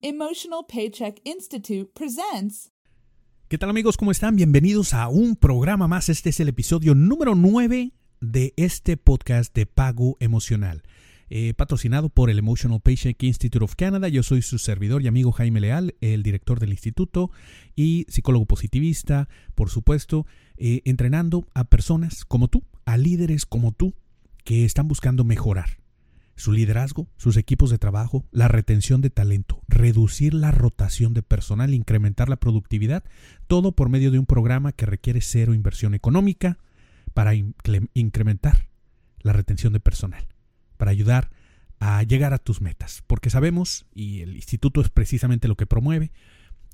Emotional Paycheck Institute presents. ¿Qué tal amigos? ¿Cómo están? Bienvenidos a un programa más. Este es el episodio número 9 de este podcast de pago emocional. Eh, patrocinado por el Emotional Paycheck Institute of Canada. Yo soy su servidor y amigo Jaime Leal, el director del instituto y psicólogo positivista, por supuesto, eh, entrenando a personas como tú, a líderes como tú, que están buscando mejorar su liderazgo, sus equipos de trabajo, la retención de talento, reducir la rotación de personal, incrementar la productividad, todo por medio de un programa que requiere cero inversión económica para incrementar la retención de personal, para ayudar a llegar a tus metas, porque sabemos, y el instituto es precisamente lo que promueve,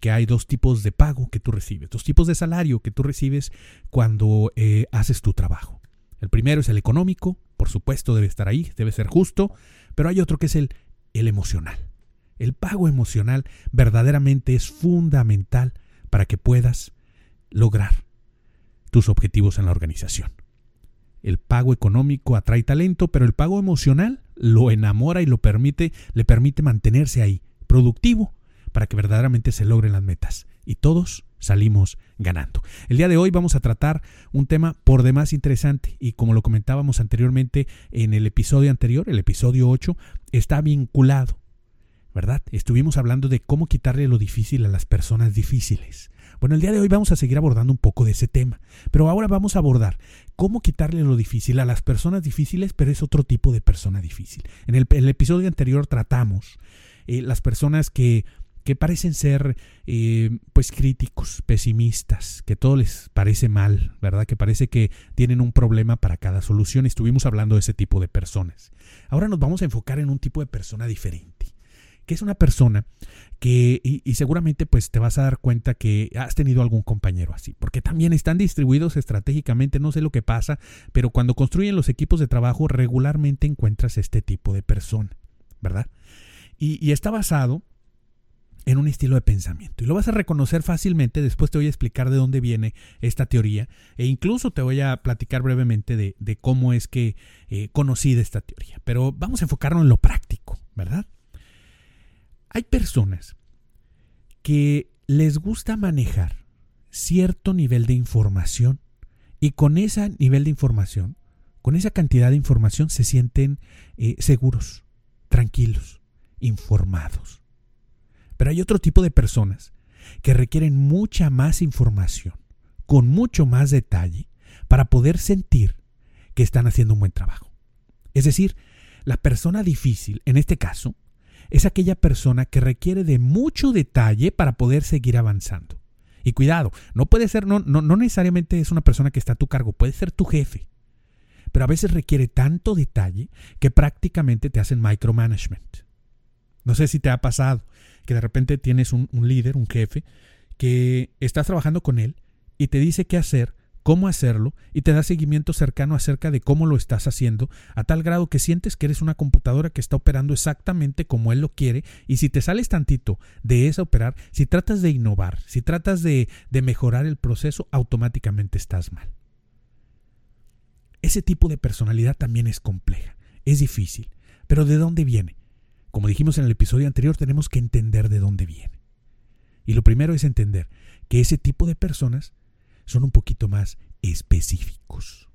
que hay dos tipos de pago que tú recibes, dos tipos de salario que tú recibes cuando eh, haces tu trabajo. El primero es el económico, por supuesto debe estar ahí, debe ser justo, pero hay otro que es el, el emocional. El pago emocional verdaderamente es fundamental para que puedas lograr tus objetivos en la organización. El pago económico atrae talento, pero el pago emocional lo enamora y lo permite, le permite mantenerse ahí, productivo, para que verdaderamente se logren las metas. Y todos salimos ganando. El día de hoy vamos a tratar un tema por demás interesante y como lo comentábamos anteriormente en el episodio anterior, el episodio 8, está vinculado, ¿verdad? Estuvimos hablando de cómo quitarle lo difícil a las personas difíciles. Bueno, el día de hoy vamos a seguir abordando un poco de ese tema, pero ahora vamos a abordar cómo quitarle lo difícil a las personas difíciles, pero es otro tipo de persona difícil. En el, episodio anterior tratamos eh, las personas que que parecen ser eh, pues críticos, pesimistas, que todo les parece mal, ¿verdad? Que parece que tienen un problema para cada solución. Estuvimos hablando de ese tipo de personas. Ahora nos vamos a enfocar en un tipo de persona diferente, que es una persona que, y, seguramente pues te vas a dar cuenta que has tenido algún compañero así, porque también están distribuidos estratégicamente, no sé lo que pasa, pero cuando construyen los equipos de trabajo regularmente encuentras este tipo de persona, ¿verdad? Y está basado en un estilo de pensamiento. Y lo vas a reconocer fácilmente, después te voy a explicar de dónde viene esta teoría e incluso te voy a platicar brevemente de, cómo es que eh, conocí de esta teoría. Pero vamos a enfocarnos en lo práctico, ¿verdad? Hay personas que les gusta manejar cierto nivel de información y con ese nivel de información, con esa cantidad de información se sienten eh, seguros, tranquilos, informados. Pero hay otro tipo de personas que requieren mucha más información, con mucho más detalle, para poder sentir que están haciendo un buen trabajo. Es decir, la persona difícil, en este caso, es aquella persona que requiere de mucho detalle para poder seguir avanzando. Y cuidado, no puede ser, no, no, no necesariamente es una persona que está a tu cargo, puede ser tu jefe. Pero a veces requiere tanto detalle que prácticamente te hacen micromanagement. No sé si te ha pasado que de repente tienes un, líder, un jefe, que estás trabajando con él y te dice qué hacer, cómo hacerlo y te da seguimiento cercano acerca de cómo lo estás haciendo, a tal grado que sientes que eres una computadora que está operando exactamente como él lo quiere y si te sales tantito de esa operar, si tratas de innovar, si tratas de, de mejorar el proceso, automáticamente estás mal. Ese tipo de personalidad también es compleja, es difícil, pero ¿de dónde viene? Como dijimos en el episodio anterior, tenemos que entender de dónde viene. Y lo primero es entender que ese tipo de personas son un poquito más específicos.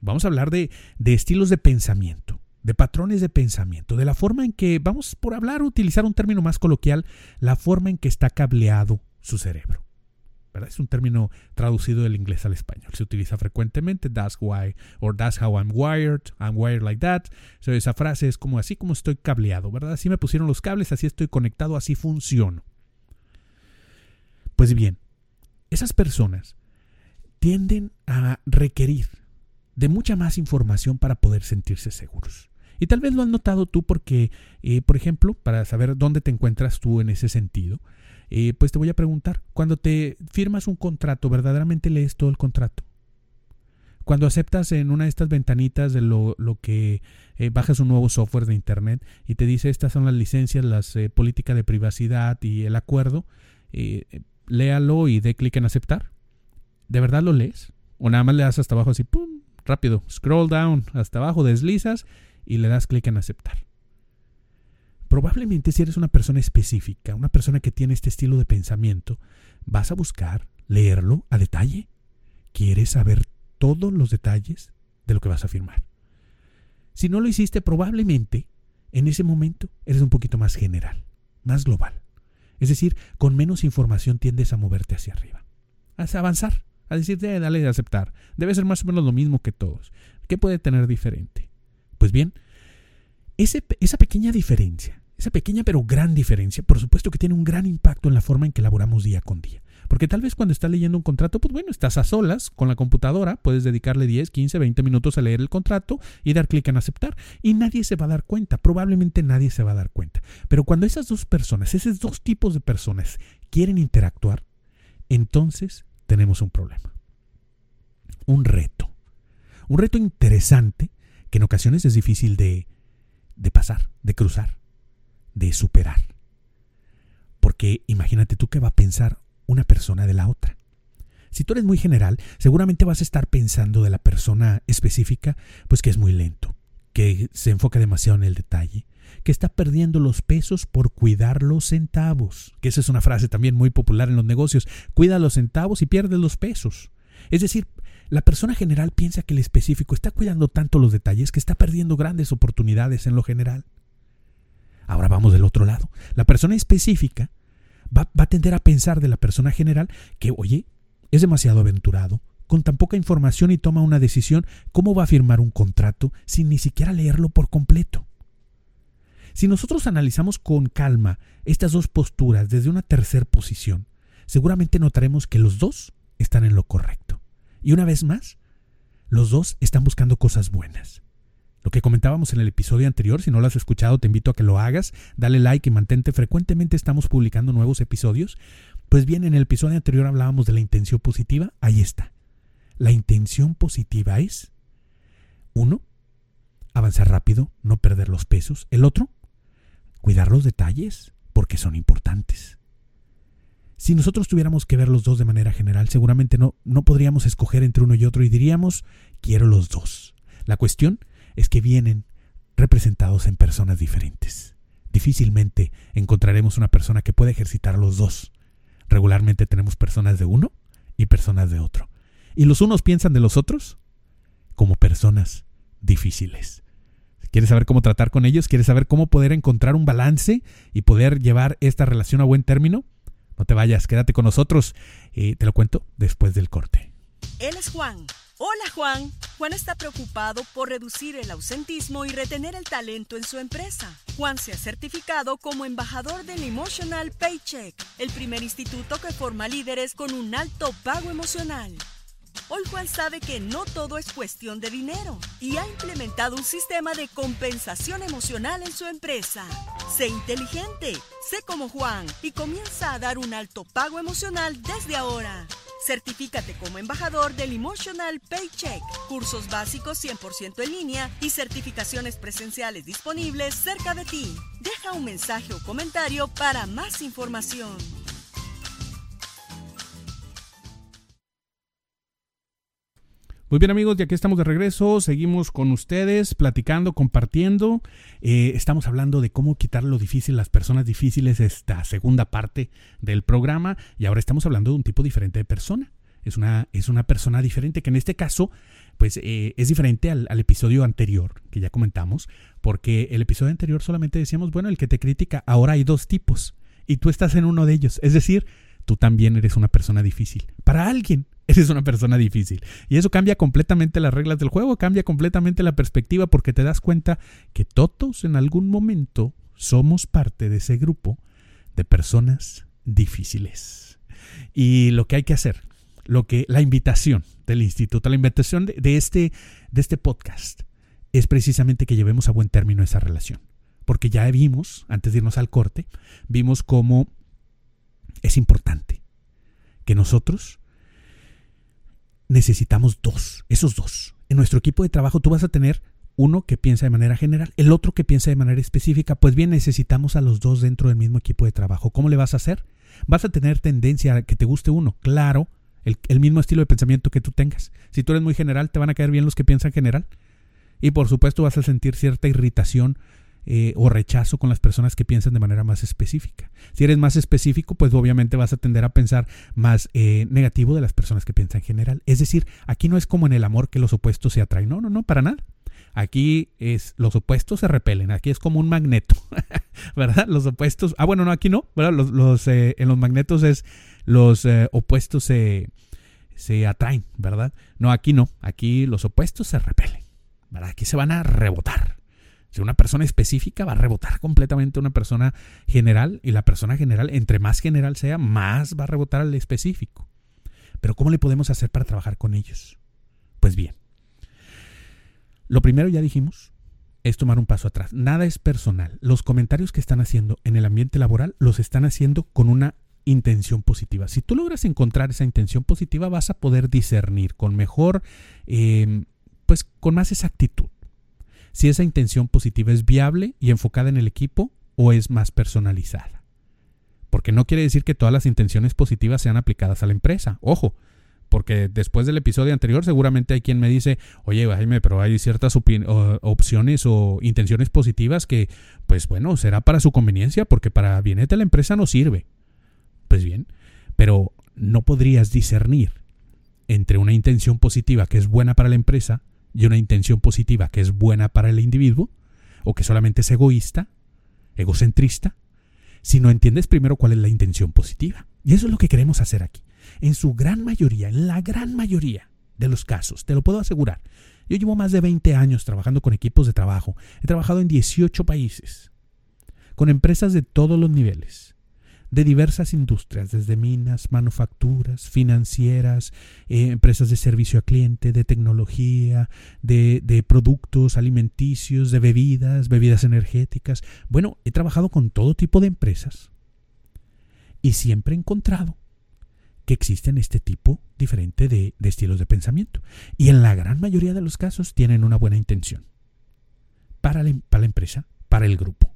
Vamos a hablar de, de estilos de pensamiento, de patrones de pensamiento, de la forma en que, vamos por hablar, utilizar un término más coloquial, la forma en que está cableado su cerebro. Es un término traducido del inglés al español. Se utiliza frecuentemente. That's why, or that's how I'm wired. I'm wired like that. esa frase es como así como estoy cableado, ¿verdad? Así me pusieron los cables, así estoy conectado, así funciono. Pues bien, esas personas tienden a requerir de mucha más información para poder sentirse seguros. Y tal vez lo has notado tú porque, eh, por ejemplo, para saber dónde te encuentras tú en ese sentido, eh, pues te voy a preguntar, cuando te firmas un contrato, ¿verdaderamente lees todo el contrato? Cuando aceptas en una de estas ventanitas de lo, que eh, bajas un nuevo software de Internet y te dice estas son las licencias, las eh, políticas de privacidad y el acuerdo, léalo y dé clic en aceptar. ¿De verdad lo lees? O nada más le das hasta abajo así, ¡pum! Rápido, scroll down hasta abajo, deslizas y le das clic en aceptar. Probablemente si eres una persona específica, una persona que tiene este estilo de pensamiento, vas a buscar leerlo a detalle. Quieres saber todos los detalles de lo que vas a firmar. Si no lo hiciste, probablemente en ese momento eres un poquito más general, más global. Es decir, con menos información tiendes a moverte hacia arriba, a avanzar, a decirte, eh, dale aceptar. Debe ser más o menos lo mismo que todos. ¿Qué puede tener diferente? Pues bien, esa pequeña diferencia, esa pequeña pero gran diferencia, por supuesto que tiene un gran impacto en la forma en que elaboramos día con día. Porque tal vez cuando estás leyendo un contrato, pues bueno, estás a solas con la computadora, puedes dedicarle 10, 15, 20 minutos a leer el contrato y dar clic en aceptar. Y nadie se va a dar cuenta, probablemente nadie se va a dar cuenta. Pero cuando esas dos personas, esos dos tipos de personas quieren interactuar, entonces tenemos un problema. Un reto. Un reto interesante que en ocasiones es difícil de, de pasar, de cruzar, de superar. Porque imagínate tú qué va a pensar una persona de la otra. Si tú eres muy general, seguramente vas a estar pensando de la persona específica, pues que es muy lento, que se enfoca demasiado en el detalle, que está perdiendo los pesos por cuidar los centavos, que esa es una frase también muy popular en los negocios, cuida los centavos y pierde los pesos. Es decir, la persona general piensa que el específico está cuidando tanto los detalles que está perdiendo grandes oportunidades en lo general. Ahora vamos del otro lado. La persona específica va, a tender a pensar de la persona general que, oye, es demasiado aventurado, con tan poca información y toma una decisión, ¿cómo va a firmar un contrato sin ni siquiera leerlo por completo? Si nosotros analizamos con calma estas dos posturas desde una tercera posición, seguramente notaremos que los dos están en lo correcto. Y una vez más, los dos están buscando cosas buenas. Lo que comentábamos en el episodio anterior, si no lo has escuchado, te invito a que lo hagas, dale like y mantente. Frecuentemente estamos publicando nuevos episodios. Pues bien, en el episodio anterior hablábamos de la intención positiva. Ahí está. La intención positiva es, uno, avanzar rápido, no perder los pesos. El otro, cuidar los detalles, porque son importantes. Si nosotros tuviéramos que ver los dos de manera general, seguramente no, no podríamos escoger entre uno y otro y diríamos, quiero los dos. La cuestión es que vienen representados en personas diferentes. Difícilmente encontraremos una persona que pueda ejercitar los dos. Regularmente tenemos personas de uno y personas de otro. Y los unos piensan de los otros como personas difíciles. ¿Quieres saber cómo tratar con ellos? ¿Quieres saber cómo poder encontrar un balance y poder llevar esta relación a buen término? No te vayas, quédate con nosotros. y te lo cuento después del corte. Él es Juan Hola Juan. Juan está preocupado por reducir el ausentismo y retener el talento en su empresa. Juan se ha certificado como embajador del Emotional Paycheck, el primer instituto que forma líderes con un alto pago emocional. Hoy Juan sabe que no todo es cuestión de dinero y ha implementado un sistema de compensación emocional en su empresa. Sé inteligente, sé como Juan y comienza a dar un alto pago emocional desde ahora. Certifícate como embajador del Emotional Paycheck. Cursos básicos 100% en línea y certificaciones presenciales disponibles cerca de ti. Deja un mensaje o comentario para más información. Muy bien amigos, ya que estamos de regreso, seguimos con ustedes platicando, compartiendo. Eh, estamos hablando de cómo quitar lo difícil, las personas difíciles, esta segunda parte del programa. Y ahora estamos hablando de un tipo diferente de persona. Es una, es una persona diferente que en este caso pues eh, es diferente al, al, episodio anterior que ya comentamos, porque el episodio anterior solamente decíamos, bueno, el que te critica, ahora hay dos tipos y tú estás en uno de ellos. Es decir, tú también eres una persona difícil. Para alguien, eres una persona difícil. Y eso cambia completamente las reglas del juego, cambia completamente la perspectiva porque te das cuenta que todos en algún momento somos parte de ese grupo de personas difíciles. Y lo que hay que hacer, lo que la invitación del instituto, la invitación de, este de este podcast es precisamente que llevemos a buen término esa relación. Porque ya vimos, antes de irnos al corte, vimos cómo es importante que nosotros necesitamos dos, esos dos. En nuestro equipo de trabajo tú vas a tener uno que piensa de manera general, el otro que piensa de manera específica. Pues bien, necesitamos a los dos dentro del mismo equipo de trabajo. ¿Cómo le vas a hacer? Vas a tener tendencia a que te guste uno, claro, el, el mismo estilo de pensamiento que tú tengas. Si tú eres muy general, te van a caer bien los que piensan general. Y por supuesto vas a sentir cierta irritación eh, o rechazo con las personas que piensan de manera más específica. Si eres más específico, pues obviamente vas a tender a pensar más eh, negativo de las personas que piensan en general. Es decir, aquí no es como en el amor que los opuestos se atraen. No, no, no, para nada. Aquí es los opuestos se repelen. Aquí es como un magneto, ¿verdad? Los opuestos. Ah, bueno, no, aquí no. ¿verdad? Los, eh, en los magnetos es los opuestos se, se atraen, ¿verdad? No, aquí no. Aquí los opuestos se repelen. ¿verdad? Aquí se van a rebotar. Si una persona específica va a rebotar completamente una persona general y la persona general, entre más general sea, más va a rebotar al específico. Pero ¿cómo le podemos hacer para trabajar con ellos? Pues bien, lo primero ya dijimos es tomar un paso atrás. Nada es personal. Los comentarios que están haciendo en el ambiente laboral los están haciendo con una intención positiva. Si tú logras encontrar esa intención positiva, vas a poder discernir con mejor, eh, pues con más exactitud si esa intención positiva es viable y enfocada en el equipo o es más personalizada. Porque no quiere decir que todas las intenciones positivas sean aplicadas a la empresa. Ojo, porque después del episodio anterior seguramente hay quien me dice, oye Jaime, pero hay ciertas opciones o intenciones positivas que, pues bueno, será para su conveniencia porque para bienete la empresa no sirve. Pues bien, pero no podrías discernir entre una intención positiva que es buena para la empresa y una intención positiva que es buena para el individuo, o que solamente es egoísta, egocentrista, si no entiendes primero cuál es la intención positiva. Y eso es lo que queremos hacer aquí. En su gran mayoría, en la gran mayoría de los casos, te lo puedo asegurar. Yo llevo más de 20 años trabajando con equipos de trabajo. He trabajado en 18 países, con empresas de todos los niveles de diversas industrias, desde minas, manufacturas, financieras, eh, empresas de servicio a cliente, de tecnología, de, de productos alimenticios, de bebidas, bebidas energéticas. Bueno, he trabajado con todo tipo de empresas y siempre he encontrado que existen este tipo diferente de, de, estilos de pensamiento. Y en la gran mayoría de los casos tienen una buena intención. Para la, para la empresa, para el grupo.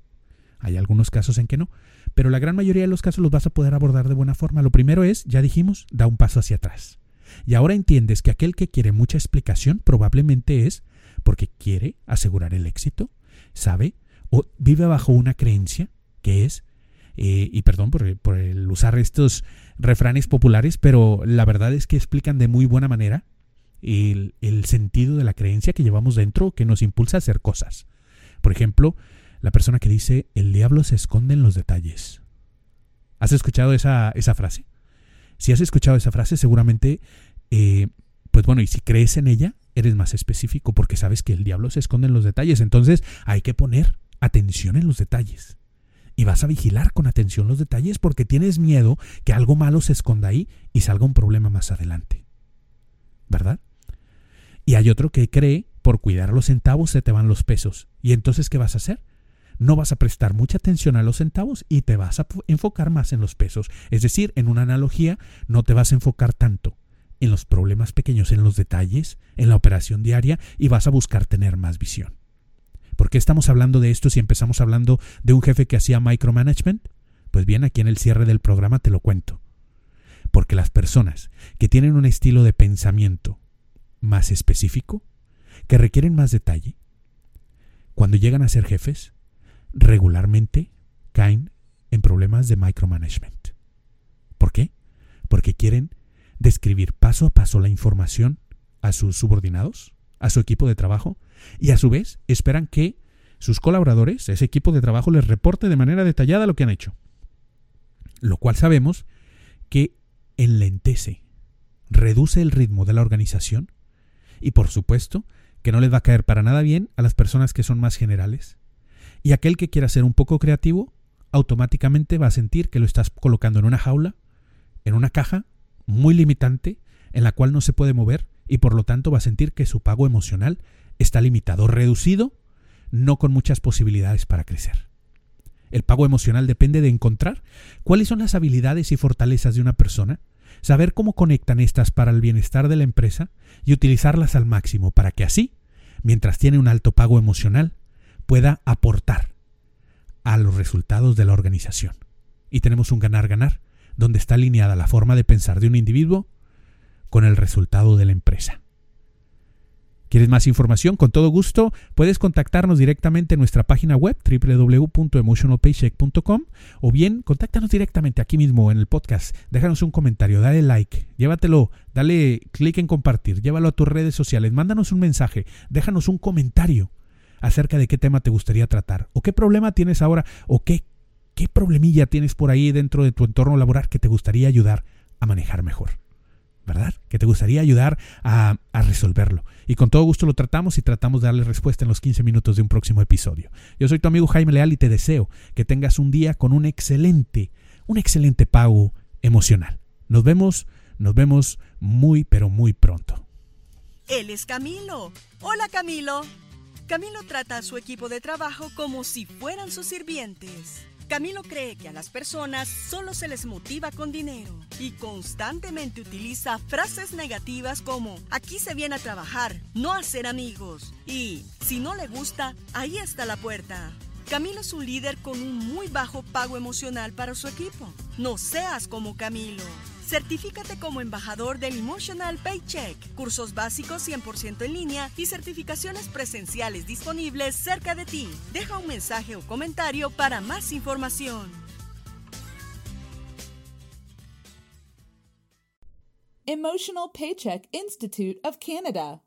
Hay algunos casos en que no, pero la gran mayoría de los casos los vas a poder abordar de buena forma. Lo primero es, ya dijimos, da un paso hacia atrás. Y ahora entiendes que aquel que quiere mucha explicación probablemente es porque quiere asegurar el éxito, sabe o vive bajo una creencia que es, eh, y perdón por, el usar estos refranes populares, pero la verdad es que explican de muy buena manera el, el sentido de la creencia que llevamos dentro que nos impulsa a hacer cosas. Por ejemplo, la persona que dice, el diablo se esconde en los detalles. ¿Has escuchado esa, esa frase? Si has escuchado esa frase, seguramente, eh, pues bueno, y si crees en ella, eres más específico porque sabes que el diablo se esconde en los detalles. Entonces hay que poner atención en los detalles. Y vas a vigilar con atención los detalles porque tienes miedo que algo malo se esconda ahí y salga un problema más adelante. ¿Verdad? Y hay otro que cree, por cuidar los centavos se te van los pesos. ¿Y entonces qué vas a hacer? No vas a prestar mucha atención a los centavos y te vas a enfocar más en los pesos. Es decir, en una analogía, no te vas a enfocar tanto en los problemas pequeños, en los detalles, en la operación diaria y vas a buscar tener más visión. ¿Por qué estamos hablando de esto si empezamos hablando de un jefe que hacía micromanagement? Pues bien, aquí en el cierre del programa te lo cuento. Porque las personas que tienen un estilo de pensamiento más específico, que requieren más detalle, cuando llegan a ser jefes, regularmente caen en problemas de micromanagement. ¿Por qué? Porque quieren describir paso a paso la información a sus subordinados, a su equipo de trabajo, y a su vez esperan que sus colaboradores, ese equipo de trabajo, les reporte de manera detallada lo que han hecho. Lo cual sabemos que enlentece, reduce el ritmo de la organización y por supuesto que no les va a caer para nada bien a las personas que son más generales, y aquel que quiera ser un poco creativo, automáticamente va a sentir que lo estás colocando en una jaula, en una caja muy limitante, en la cual no se puede mover y por lo tanto va a sentir que su pago emocional está limitado, reducido, no con muchas posibilidades para crecer. El pago emocional depende de encontrar cuáles son las habilidades y fortalezas de una persona, saber cómo conectan estas para el bienestar de la empresa y utilizarlas al máximo para que así, mientras tiene un alto pago emocional, pueda aportar a los resultados de la organización. Y tenemos un ganar-ganar, donde está alineada la forma de pensar de un individuo con el resultado de la empresa. ¿Quieres más información? Con todo gusto puedes contactarnos directamente en nuestra página web www.emotionalpaycheck.com o bien contáctanos directamente aquí mismo en el podcast. Déjanos un comentario, dale like, llévatelo, dale clic en compartir, llévalo a tus redes sociales, mándanos un mensaje, déjanos un comentario acerca de qué tema te gustaría tratar o qué problema tienes ahora o qué, qué problemilla tienes por ahí dentro de tu entorno laboral que te gustaría ayudar a manejar mejor. ¿verdad? Que te gustaría ayudar a, resolverlo. Y con todo gusto lo tratamos y tratamos de darle respuesta en los 15 minutos de un próximo episodio. Yo soy tu amigo Jaime Leal y te deseo que tengas un día con un excelente, un excelente pago emocional. Nos vemos, nos vemos muy, pero muy pronto. Él es Camilo. Hola Camilo. Camilo trata a su equipo de trabajo como si fueran sus sirvientes. Camilo cree que a las personas solo se les motiva con dinero y constantemente utiliza frases negativas como aquí se viene a trabajar, no a ser amigos y si no le gusta, ahí está la puerta. Camilo es un líder con un muy bajo pago emocional para su equipo. No seas como Camilo. Certifícate como embajador del Emotional Paycheck. Cursos básicos 100% en línea y certificaciones presenciales disponibles cerca de ti. Deja un mensaje o comentario para más información. Emotional Paycheck Institute of Canada